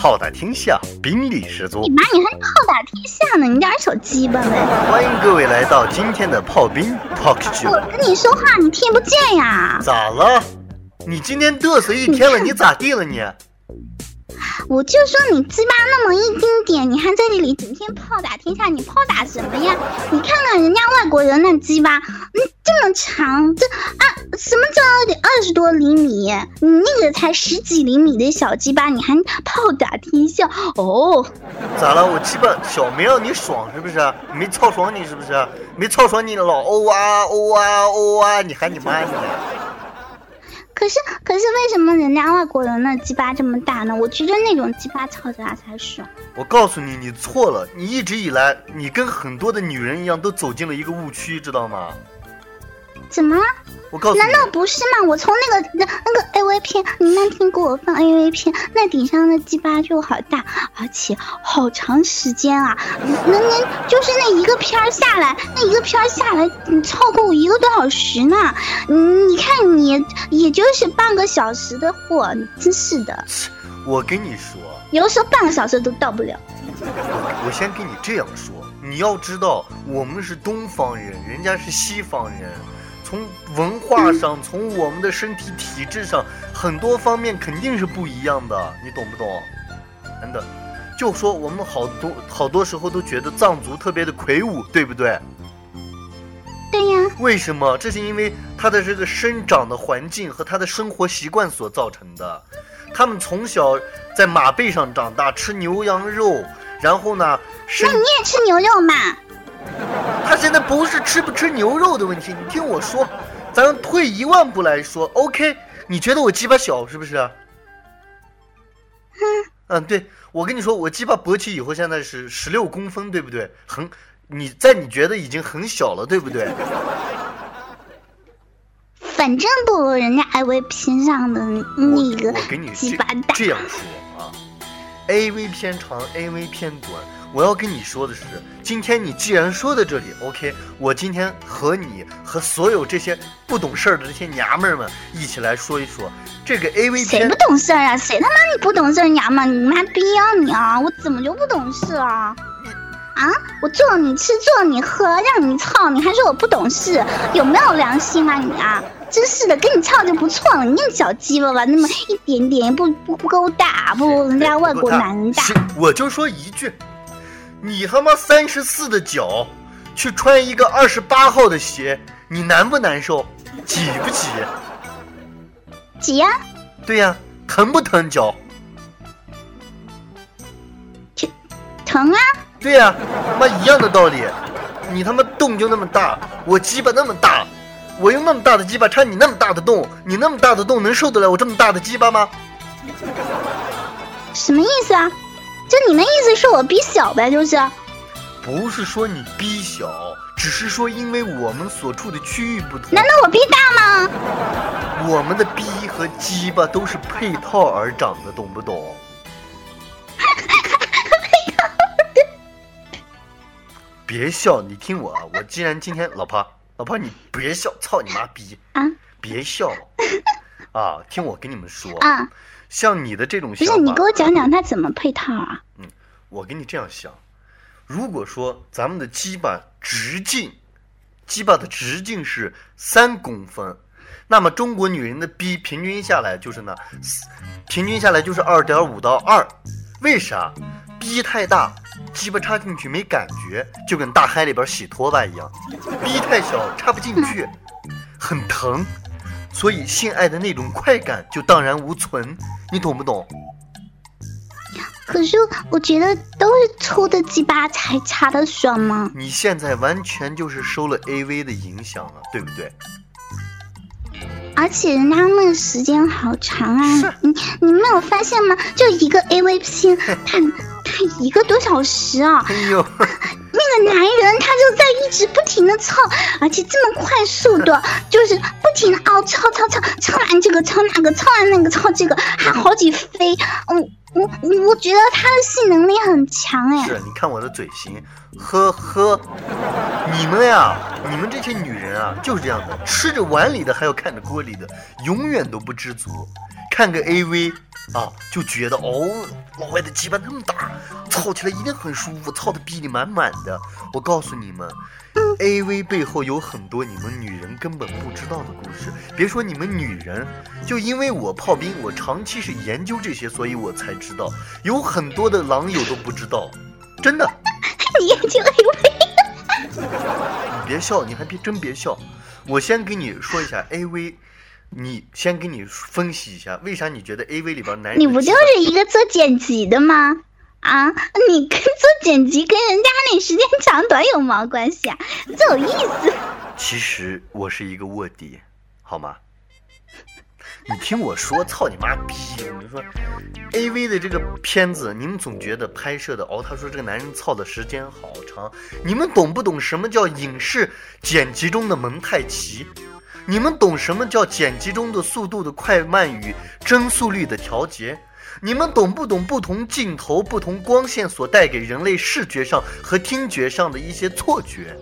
炮打天下，兵力十足你。妈，你还炮打天下呢？你点小鸡巴呗！欢迎各位来到今天的炮兵 Talk 我 Show。我跟你说话，你听不见呀？咋了？你今天嘚瑟一天了，你咋地了你？我就说你鸡巴那么一丁点，你还在这里整天炮打天下，你炮打什么呀？你看看人家外国人那鸡巴，嗯，这么长，这啊什么叫得二十多厘米？你那个才十几厘米的小鸡巴，你还炮打天下？哦，咋了？我鸡巴小没让你爽是不是？没操爽你是不是？没操爽你老欧啊欧啊欧啊！你喊你妈你！可是可是为什么人家外国人那鸡巴这么大呢？我觉得那种鸡巴操着他才爽。我告诉你，你错了。你一直以来，你跟很多的女人一样，都走进了一个误区，知道吗？怎么了？我告诉你难，道不是吗？我从那个那那个 A V 片，你那天给我放 A V 片，那顶上的鸡巴就好大，而且好长时间啊！那那就是那一个片儿下来，那一个片儿下来，你超过我一个多小时呢。嗯你看你也就是半个小时的货，真是的，我跟你说，有的时候半个小时都到不了。我先跟你这样说，你要知道，我们是东方人，人家是西方人，从文化上，从我们的身体体质上，很多方面肯定是不一样的，你懂不懂？真的，就说我们好多好多时候都觉得藏族特别的魁梧，对不对？对呀，为什么？这是因为他的这个生长的环境和他的生活习惯所造成的。他们从小在马背上长大，吃牛羊肉，然后呢，那你也吃牛肉嘛？他现在不是吃不吃牛肉的问题，你听我说，咱退一万步来说，OK？你觉得我鸡巴小是不是？嗯，对，我跟你说，我鸡巴勃起以后现在是十六公分，对不对？很，你在你觉得已经很小了，对不对？反正不如人家 A V 片上的那个鸡巴大。这样说啊，AV 偏长，AV 偏短。我要跟你说的是，今天你既然说到这里，OK，我今天和你和所有这些不懂事儿的这些娘们儿们一起来说一说这个 AV 片谁不。懂事儿啊？谁他妈你不懂事儿娘们儿？你妈逼啊你啊！我怎么就不懂事啊？啊！我做你吃，做你喝，让你操，你还说我不懂事，有没有良心啊你啊？真是的，跟你操就不错了，你那小鸡巴吧，那么一点点，不不不够大，不如人家外国男人大。我就说一句，你他妈三十四的脚，去穿一个二十八号的鞋，你难不难受？挤不挤？挤呀、对呀、疼不疼脚？疼啊！对呀、他妈一样的道理。你他妈洞就那么大，我鸡巴那么大，我用那么大的鸡巴插你那么大的洞，你那么大的洞能受得了我这么大的鸡巴吗？什么意思啊？就你那意思是我逼小呗？就是不是说你逼小，只是说因为我们所处的区域不同，难道我逼大吗？我们的逼和鸡巴都是配套而长的，懂不懂？别笑，你听我啊！我既然今天老婆，老婆你别笑，操你妈逼！啊别笑啊！听我跟你们说，啊！像你的这种不想法，是你给我讲讲它怎么配套啊？嗯我给你这样想，如果说咱们的鸡巴直径，鸡巴的直径是三公分，那么中国女人的逼平均下来就是呢，平均下来就是二点五到二。为啥？逼太大，鸡巴插进去没感觉，就跟大海里边洗拖把一样；逼太小，插不进去，很疼，所以性爱的那种快感就荡然无存。你懂不懂？可是我觉得都是抽的鸡巴才插的爽吗？你现在完全就是受了 AV 的影响了，对不对？而且人家那个时间好长啊！你你没有发现吗？就一个 AV 片，它它看一个多小时啊！哎呦，个男人他就在一直不停的操，而且这么快速的，就是不停的哦操操操，操完这个操那个，操完那个操这个，还好几飞。我，我我觉得他的性能力很强哎。是，你看我的嘴型，呵呵。你们呀，你们这些女人啊，就是这样的，吃着碗里的还要看着锅里的，永远都不知足。看个 AV 啊，就觉得哦，老外的鸡巴那么大，操起来一定很舒服，操的逼你满满的。我告诉你们，AV 背后有很多你们女人根本不知道的故事。别说你们女人，就因为我炮兵，我长期是研究这些，所以我才知道，有很多的狼友都不知道，真的。你研究 AV？你别笑，你还别真别笑。我先给你说一下 AV。你先给你分析一下，为啥你觉得 A V 里边男人？你不就是一个做剪辑的吗？啊，你跟做剪辑跟人家那时间长短有毛关系啊？这有意思。其实我是一个卧底，好吗？你听我说，操你妈逼！你说 A V 的这个片子，你们总觉得拍摄的哦，他说这个男人操的时间好长，你们懂不懂什么叫影视剪辑中的蒙太奇？你们懂什么叫剪辑中的速度的快慢与帧速率的调节？你们懂不懂不同镜头、不同光线所带给人类视觉上和听觉上的一些错觉？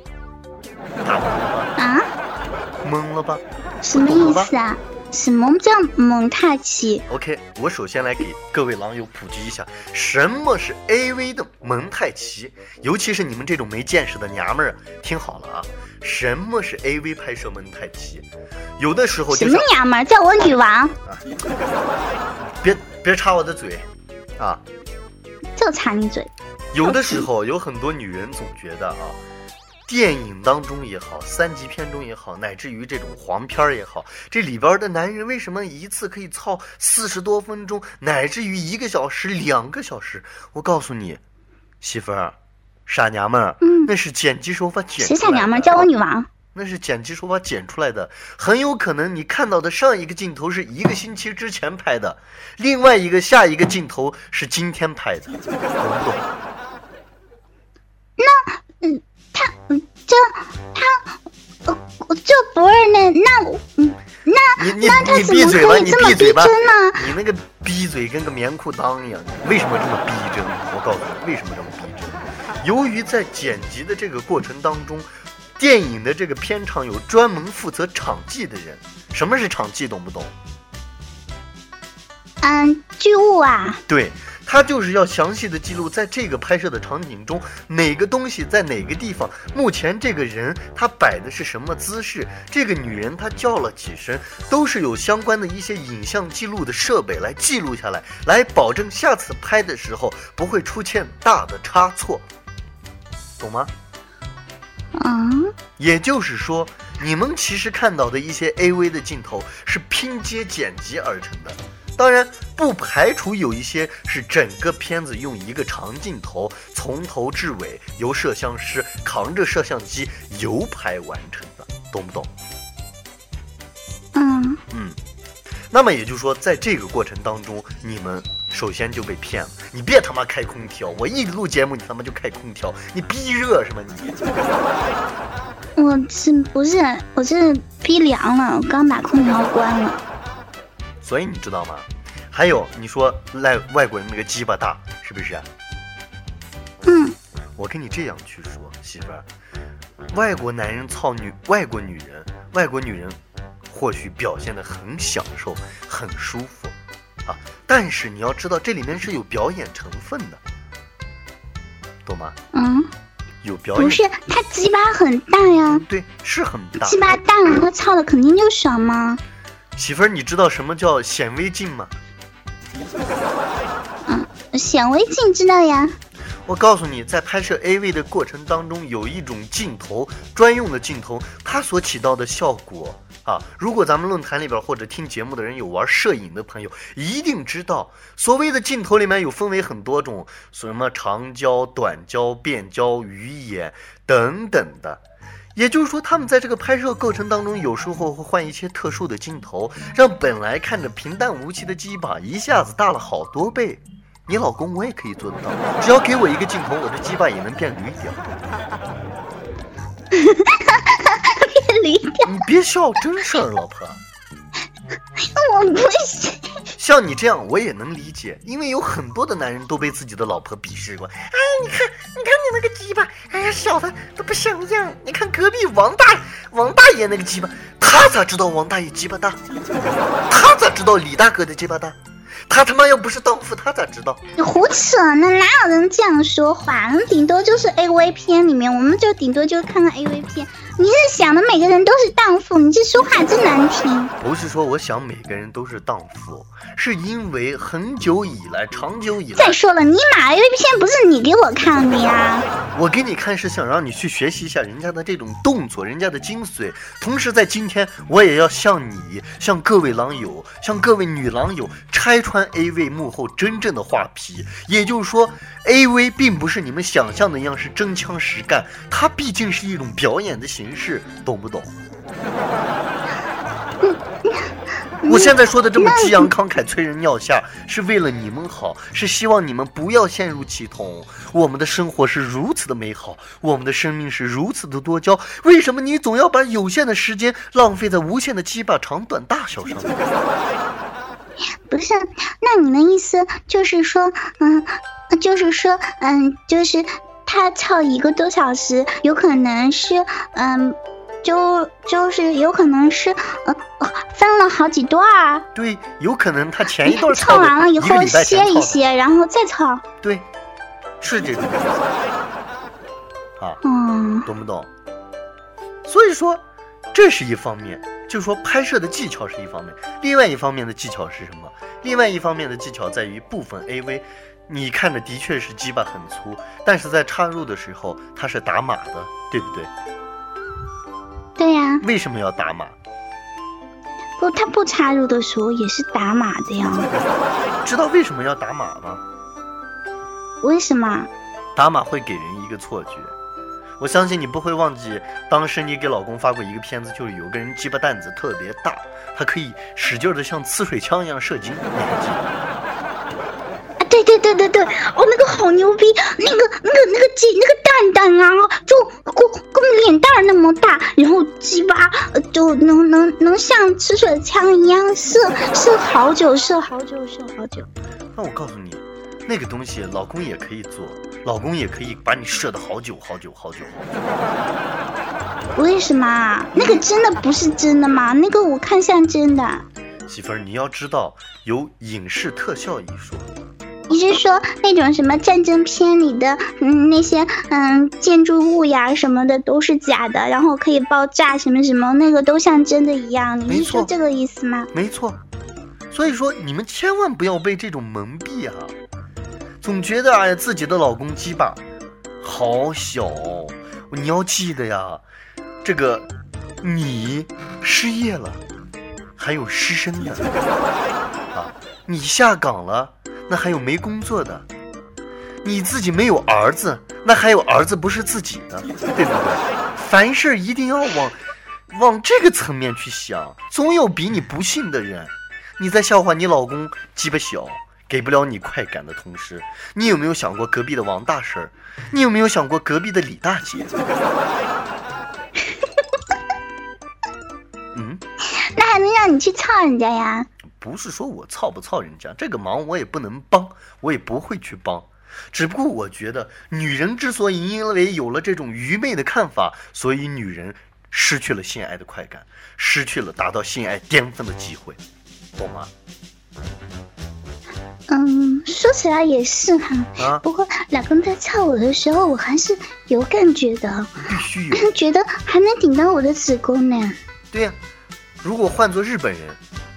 啊？懵了吧？什么意思啊？什么叫蒙太奇？OK，我首先来给各位狼友普及一下，什么是 AV 的蒙太奇，尤其是你们这种没见识的娘们儿，听好了啊，什么是 AV 拍摄蒙太奇？有的时候什么娘们儿叫我女王啊？别别插我的嘴啊！就插你嘴。有的时候有很多女人总觉得啊。电影当中也好，三级片中也好，乃至于这种黄片也好，这里边的男人为什么一次可以操四十多分钟，乃至于一个小时、两个小时？我告诉你，媳妇儿，傻娘们儿，嗯，那是剪辑手法剪。谁傻娘们儿叫我女王？那是剪辑手法剪出来的，很有可能你看到的上一个镜头是一个星期之前拍的，另外一个下一个镜头是今天拍的，懂不懂？那，嗯。他这他，我这不是那那嗯那你你你闭嘴吧，你闭嘴吧，呢？你那个逼嘴跟个棉裤裆一样，为什么这么逼真？我告诉你，为什么这么逼真？由于在剪辑的这个过程当中，电影的这个片场有专门负责场记的人。什么是场记？懂不懂？嗯，剧务啊。对。他就是要详细的记录在这个拍摄的场景中，哪个东西在哪个地方，目前这个人他摆的是什么姿势，这个女人她叫了几声，都是有相关的一些影像记录的设备来记录下来，来保证下次拍的时候不会出现大的差错，懂吗？嗯，也就是说，你们其实看到的一些 AV 的镜头是拼接剪辑而成的。当然，不排除有一些是整个片子用一个长镜头从头至尾由摄像师扛着摄像机游拍完成的，懂不懂？嗯嗯。那么也就是说，在这个过程当中，你们首先就被骗了。你别他妈开空调，我一录节目你他妈就开空调，你逼热是吗你？我是不是我是逼凉了？我刚把空调关了。所以你知道吗？还有你说赖外国人那个鸡巴大是不是？嗯，我跟你这样去说，媳妇儿，外国男人操女，外国女人，外国女人或许表现的很享受，很舒服啊，但是你要知道这里面是有表演成分的，懂吗？嗯，有表演。不是他鸡巴很大呀？对，是很大。鸡巴大了，他操的肯定就爽吗？媳妇儿，你知道什么叫显微镜吗？嗯，显微镜知道呀。我告诉你，在拍摄 AV 的过程当中，有一种镜头专用的镜头，它所起到的效果啊，如果咱们论坛里边或者听节目的人有玩摄影的朋友，一定知道，所谓的镜头里面有分为很多种，什么长焦、短焦、变焦、鱼眼等等的。也就是说，他们在这个拍摄过程当中，有时候会换一些特殊的镜头，让本来看着平淡无奇的鸡巴一下子大了好多倍，你老公我也可以做得到，只要给我一个镜头，我的鸡巴也能变驴屌。变驴屌，你别笑，真事儿，老婆。我不行。像你这样我也能理解，因为有很多的男人都被自己的老婆鄙视过。哎，你看，你看你那个鸡巴，哎呀，小的都不像样。你看隔壁王大王大爷那个鸡巴，他咋知道王大爷鸡巴大？他咋知道李大哥的鸡巴大？他他妈又不是荡妇，他咋知道？你胡扯呢！哪有人这样说话？那顶多就是 A V 片里面，我们就顶多就看看 A V 片。你是想的每个人都是荡妇？你这说话真难听。不是说我想每个人都是荡妇，是因为很久以来，长久以来。再说了，尼玛 A V 片不是你给我看的呀？我给你看是想让你去学习一下人家的这种动作，人家的精髓。同时在今天，我也要向你、向各位狼友、向各位女狼友拆穿 A V 幕后真正的画皮。也就是说，A V 并不是你们想象的一样是真枪实干，它毕竟是一种表演的形式，懂不懂？我现在说的这么激昂慷慨、催人尿下，是为了你们好，是希望你们不要陷入其中。我们的生活是如此的美好，我们的生命是如此的多娇，为什么你总要把有限的时间浪费在无限的鸡巴长短大小上面？不是，那你的意思就是说，嗯，就是说，嗯，就是他操一个多小时，有可能是，嗯。就就是有可能是呃分了好几段儿，对，有可能他前一段操完了以后歇一歇，然后再操，对，是这种啊，嗯，懂不懂？所以说这是一方面，就是说拍摄的技巧是一方面，另外一方面的技巧是什么？另外一方面的技巧在于部分 AV，你看着的确是鸡巴很粗，但是在插入的时候它是打码的，对不对？对呀，为什么要打码？不，他不插入的时候也是打码的呀。知道为什么要打码吗？为什么？打码会给人一个错觉。我相信你不会忘记，当时你给老公发过一个片子，就是有个人鸡巴蛋子特别大，他可以使劲的像呲水枪一样射精。对对对对对，哦，那个好牛逼，那个那个那个鸡那个蛋蛋啊，就跟跟脸蛋那么大，然后鸡巴就能能能像吃水枪一样射射好久，射好久，射好久。那我告诉你，那个东西老公也可以做，老公也可以把你射的好久好久好久。为什么？那个真的不是真的吗？那个我看像真的。媳妇儿，你要知道有影视特效一说。你是说那种什么战争片里的，嗯，那些嗯建筑物呀什么的都是假的，然后可以爆炸什么什么，那个都像真的一样？你是说这个意思吗？没错。所以说你们千万不要被这种蒙蔽啊！总觉得哎呀自己的老公鸡巴好小，你要记得呀，这个你失业了，还有失身的啊，你下岗了。那还有没工作的，你自己没有儿子，那还有儿子不是自己的，对不对？凡事一定要往往这个层面去想，总有比你不幸的人。你在笑话你老公鸡巴小，给不了你快感的同时，你有没有想过隔壁的王大婶？你有没有想过隔壁的李大姐？嗯，那还能让你去操人家呀？不是说我操不操人家，这个忙我也不能帮，我也不会去帮。只不过我觉得，女人之所以因为有了这种愚昧的看法，所以女人失去了性爱的快感，失去了达到性爱巅峰的机会，懂吗？嗯，说起来也是哈。啊。不过老公在操我的时候，我还是有感觉的。必须有。觉得还能顶到我的子宫呢。对呀，如果换做日本人，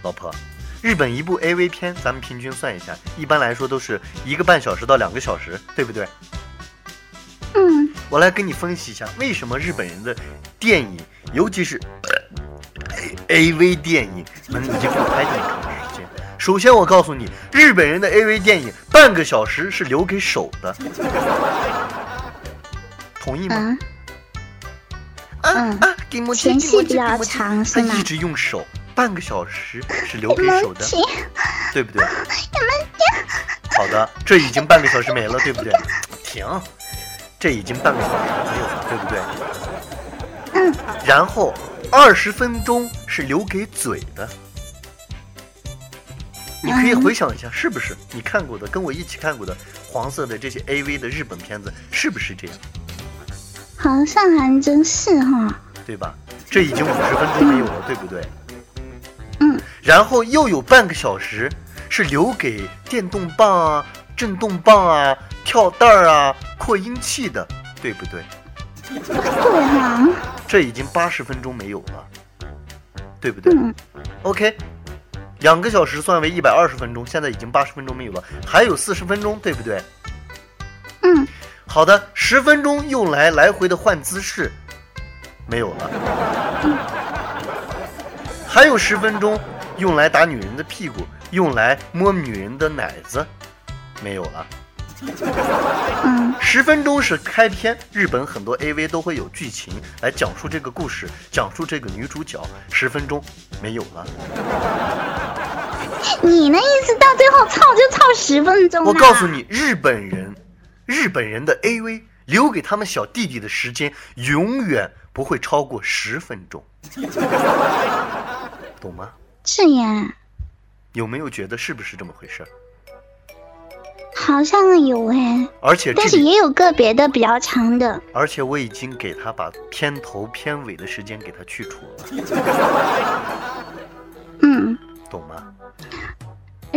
老婆。日本一部 AV 片，咱们平均算一下，一般来说都是一个半小时到两个小时，对不对？嗯。我来跟你分析一下，为什么日本人的电影，尤其是 AV 电影，能一部拍这么长时间？首先，我告诉你，日本人的 AV 电影半个小时是留给手的，同意吗？嗯啊，前戏比较长，是吗？一直用手。半个小时是留给手的，对不对？好的，这已经半个小时没了，对不对？停，这已经半个小时没有了，对不对？嗯，然后二十分钟是留给嘴的。你可以回想一下，是不是你看过的，跟我一起看过的黄色的这些 A V 的日本片子，是不是这样？好像还真是哈。对吧？这已经五十分钟没有了，对不对？嗯，然后又有半个小时是留给电动棒啊、震动棒啊、跳蛋儿啊、扩音器的，对不对？对哈。这已经八十分钟没有了，对不对、嗯 o k 两个小时算为一百二十分钟，现在已经八十分钟没有了，还有四十分钟，对不对？嗯好的，十分钟用来来回的换姿势，没有了。还有十分钟用来打女人的屁股，用来摸女人的奶子，没有了。嗯十分钟是开篇，日本很多 AV 都会有剧情来讲述这个故事，讲述这个女主角。十分钟没有了。你那意思到最后操就操十分钟我告诉，你，日本人，日本人的 AV 留给他们小弟弟的时间永远不会超过十分钟，懂吗？是呀，有没有觉得是不是这么回事儿？好像有哎，而且，但是也有个别的比较长的。而且我已经给他把片头片尾的时间给他去除了，嗯，懂吗？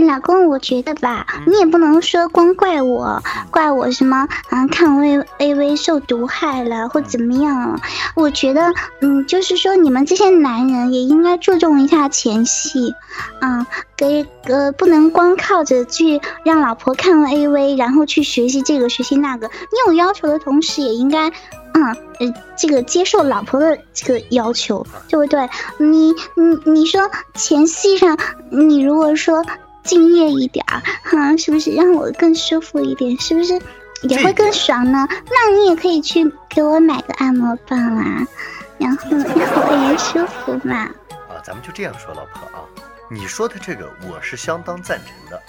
老公，我觉得吧，嗯你也不能说光怪我，怪我什么啊？看 A A V 受毒害了或怎么样了？我觉得，嗯，就是说你们这些男人也应该注重一下前戏，啊，给呃不能光靠着去让老婆看了 A V，然后去学习这个学习那个。你有要求的同时，也应该。嗯，呃，这个接受老婆的这个要求，对不对？你你你说前戏上，你如果说敬业一点儿，哈，是不是让我更舒服一点？是不是也会更爽呢？那你也可以去给我买个按摩棒啊，然后让我也舒服嘛。啊，咱们就这样说，老婆啊，你说的这个我是相当赞成的。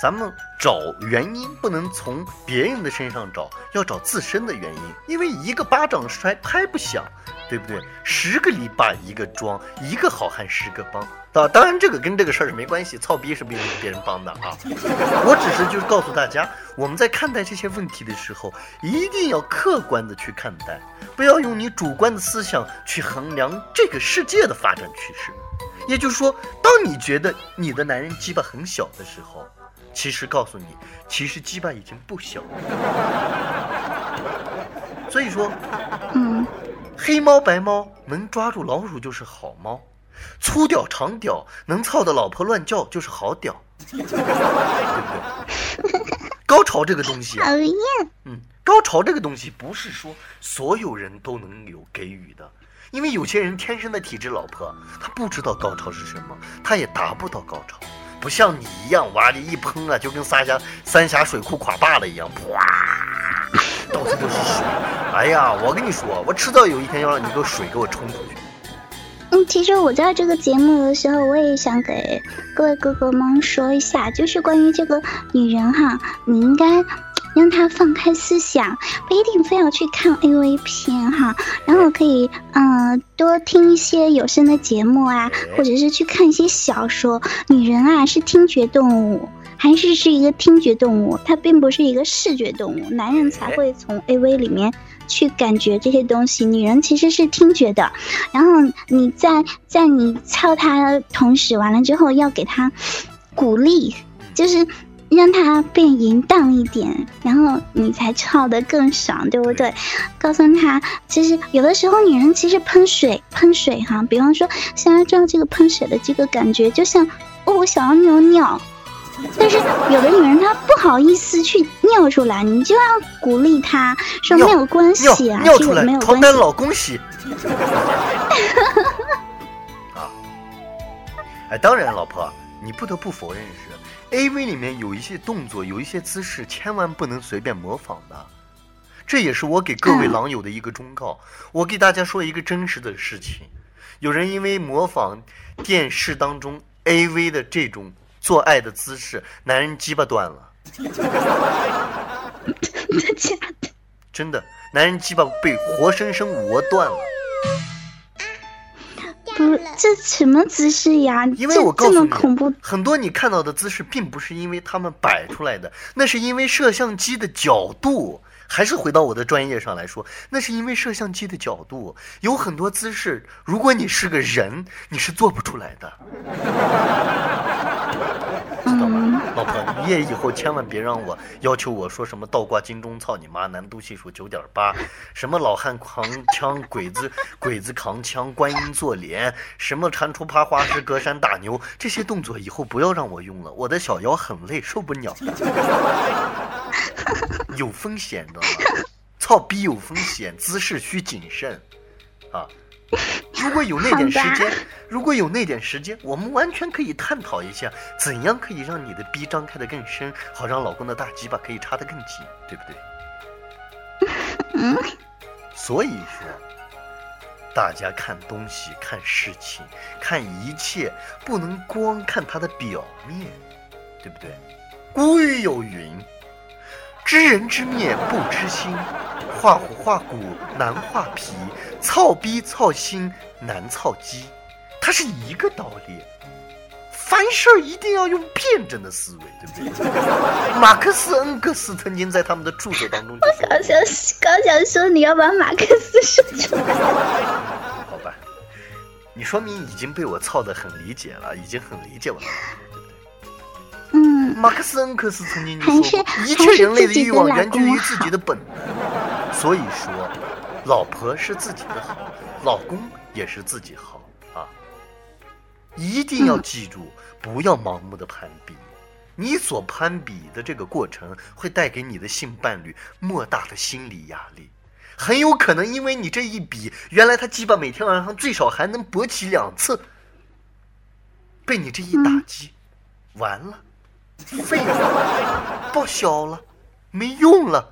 咱们找原因不能从别人的身上找，要找自身的原因。因为一个巴掌摔拍不响，对不对？十个篱笆一个桩，一个好汉十个帮。啊，当然这个跟这个事儿是没关系，操逼是别人别人帮的啊。我只是就是告诉大家，我们在看待这些问题的时候，一定要客观的去看待，不要用你主观的思想去衡量这个世界的发展趋势。也就是说，当你觉得你的男人鸡巴很小的时候，其实告诉你，其实鸡巴已经不小了。所以说，嗯，黑猫白猫能抓住老鼠就是好猫，粗屌长屌能操的老婆乱叫就是好屌，对不对？高潮这个东西啊，讨厌。嗯，高潮这个东西不是说所有人都能有给予的，因为有些人天生的体质，老婆他不知道高潮是什么，他也达不到高潮，不像你一样，哇，的一喷啊，就跟三峡三峡水库垮坝了一样，哗，到处都是水。哎呀，我跟你说，我迟早有一天要让你给我水给我冲出去。嗯，其实我在这个节目的时候，我也想给各位哥哥们说一下，就是关于这个女人哈，你应该让她放开思想，不一定非要去看 AV 片哈，然后可以嗯、多听一些有声的节目啊，或者是去看一些小说。女人啊是听觉动物。还是是一个听觉动物，它并不是一个视觉动物。男人才会从 AV 里面去感觉这些东西，女人其实是听觉的。然后你在在你操他的同时，完了之后要给他鼓励，就是让他变淫荡一点，然后你才操得更爽，对不对？告诉他，其实有的时候女人其实喷水喷水哈，比方说想要知道这个喷水的这个感觉，就像哦，我想要尿尿。但是有的女人她不好意思去尿出来，你就要鼓励她说没有关系啊，尿出来没，有床单关系。老公洗。啊，哎，当然，老婆，你不得不否认是，AV 里面有一些动作，有一些姿势，千万不能随便模仿的。这也是我给各位嗯狼友的一个忠告。我给大家说一个真实的事情：有人因为模仿电视当中 AV 的这种做爱的姿势，男人鸡巴断了。真的假的？真的，男人鸡巴被活生生磨断了。不，这什么姿势呀？因为我告这诉你么恐怖，很多你看到的姿势，并不是因为他们摆出来的，那是因为摄像机的角度。还是回到我的专业上来说，那是因为摄像机的角度，有很多姿势，如果你是个人，你是做不出来的。老婆？你也以后千万别让我要求我说什么倒挂金钟操你妈，难度系数九点八，什么老汉扛枪，鬼子 鬼子扛枪，观音坐莲，什么蟾蜍爬花石，隔山打牛，这些动作以后不要让我用了，我的小腰很累，受不了，有风险的，操逼有风险，姿势需谨慎，啊。如果有那点时间，如果有那点时间，我们完全可以探讨一下，怎样可以让你的逼张开的更深，好让老公的大鸡巴可以插得更紧，对不对？所以说，大家看东西、看事情、看一切，不能光看它的表面，对不对？古语有云：“知人知面不知心，画虎画骨难画皮，操逼操心难操鸡。”它是一个道理。凡事儿一定要用辩证的思维，对不对？马克思、恩格斯曾经在他们的著作当中就说刚想刚想说你要把马克思说出来，好吧，你说明已经被我操得很理解了，已经很理解我了，马克思恩格斯曾经就说过，一切人类的欲望源自于自己的本能，所以说，老婆是自己的好，老公也是自己好啊。一定要记住，不要盲目的攀比，你所攀比的这个过程会带给你的性伴侣莫大的心理压力。很有可能因为你这一比，原来他鸡巴每天晚上最少还能勃起两次，被你这一打击，完了，废了，报销了，没用了，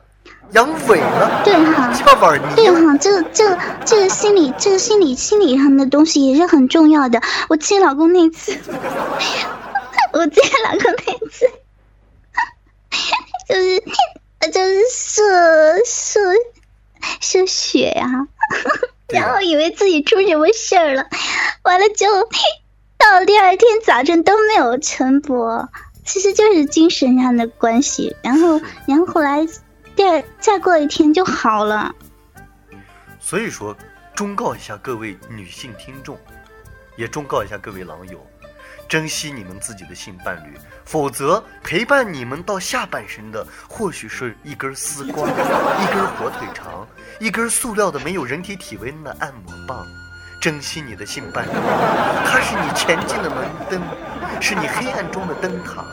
阳痿了，对哈。对哈，这个这个这个心理这个心理心理上的东西也是很重要的。我接老公那次，我接老公那次，就是就是射射射血呀、啊然后以为自己出什么事儿了，完了就到第二天早晨都没有晨勃，其实就是精神上的关系。然后然后后来第二再过一天就好了。所以说，忠告一下各位女性听众，也忠告一下各位狼友，珍惜你们自己的性伴侣，否则陪伴你们到下半生的，或许是一根丝瓜，一根火腿肠，一根塑料的没有人体体温的按摩棒。珍惜你的性伴侣，他是你前进的门灯，是你黑暗中的灯塔。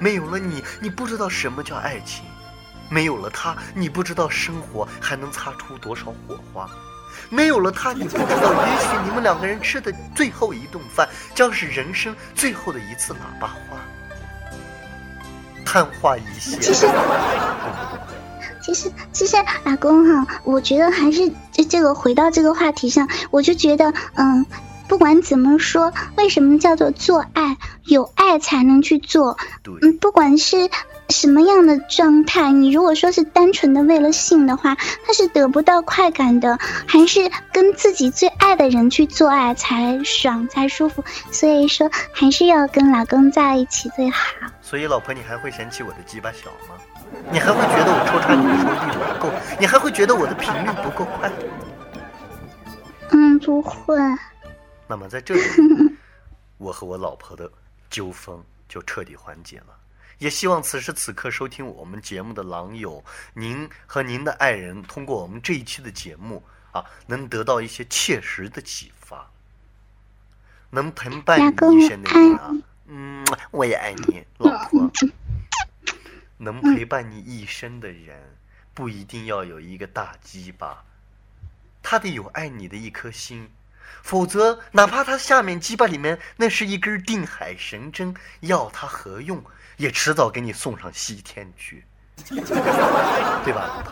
没有了你，你不知道什么叫爱情。没有了他，你不知道生活还能擦出多少火花；没有了他，你不知道，也许你们两个人吃的最后一顿饭，将是人生最后的一次喇叭花。昙花一现，其实其实，其实，老公哈，我觉得还是这这个回到这个话题上，我就觉得，嗯，不管怎么说，为什么叫做做爱？有爱才能去做。嗯，不管是什么样的状态，你如果说是单纯的为了性的话，他是得不到快感的，还是跟自己最爱的人去做爱才爽才舒服。所以说，还是要跟老公在一起最好。所以老婆，你还会嫌弃我的鸡巴小吗？你还会觉得我抽插你的时候力度不够？你还会觉得我的频率不够快？嗯，不会。那么在这里，我和我老婆的纠纷就彻底缓解了。也希望此时此刻收听我们节目的狼友，您和您的爱人通过我们这一期的节目啊，能得到一些切实的启发，能陪伴你一生的人啊，嗯，我也爱你，老婆。能陪伴你一生的人，不一定要有一个大鸡巴，他得有爱你的一颗心。否则，哪怕他下面鸡巴里面那是一根定海神针，要它何用？也迟早给你送上西天去，对吧？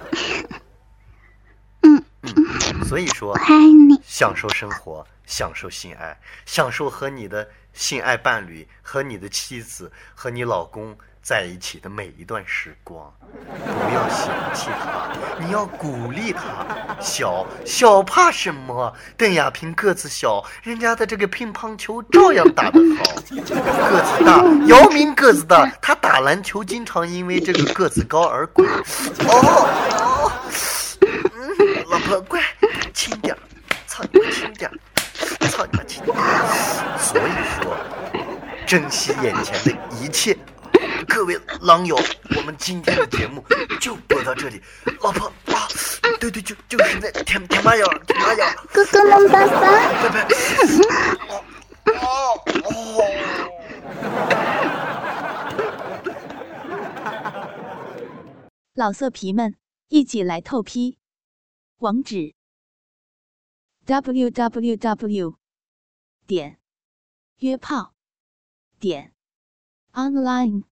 嗯，嗯，所以说我，爱你。享受生活，享受性爱，享受和你的性爱伴侣、和你的妻子、和你老公在一起的每一段时光。不要嫌弃他，你要鼓励他。小小怕什么？邓亚萍个子小，人家的这个乒乓球照样打得好。个子大，姚明个子大，他打篮球经常因为这个个子高而滚。哦哦，嗯，老婆乖，轻点，操你妈轻点，操你妈轻点。所以说，珍惜眼前的一切。各位狼友，我们今天的节目就播到这里。老婆啊，对对，就就是那天天麻药，天麻药。哥哥们，拜拜。拜拜。哦哦。老色皮们，一起来透批！网址：w w w. 点约炮点 online。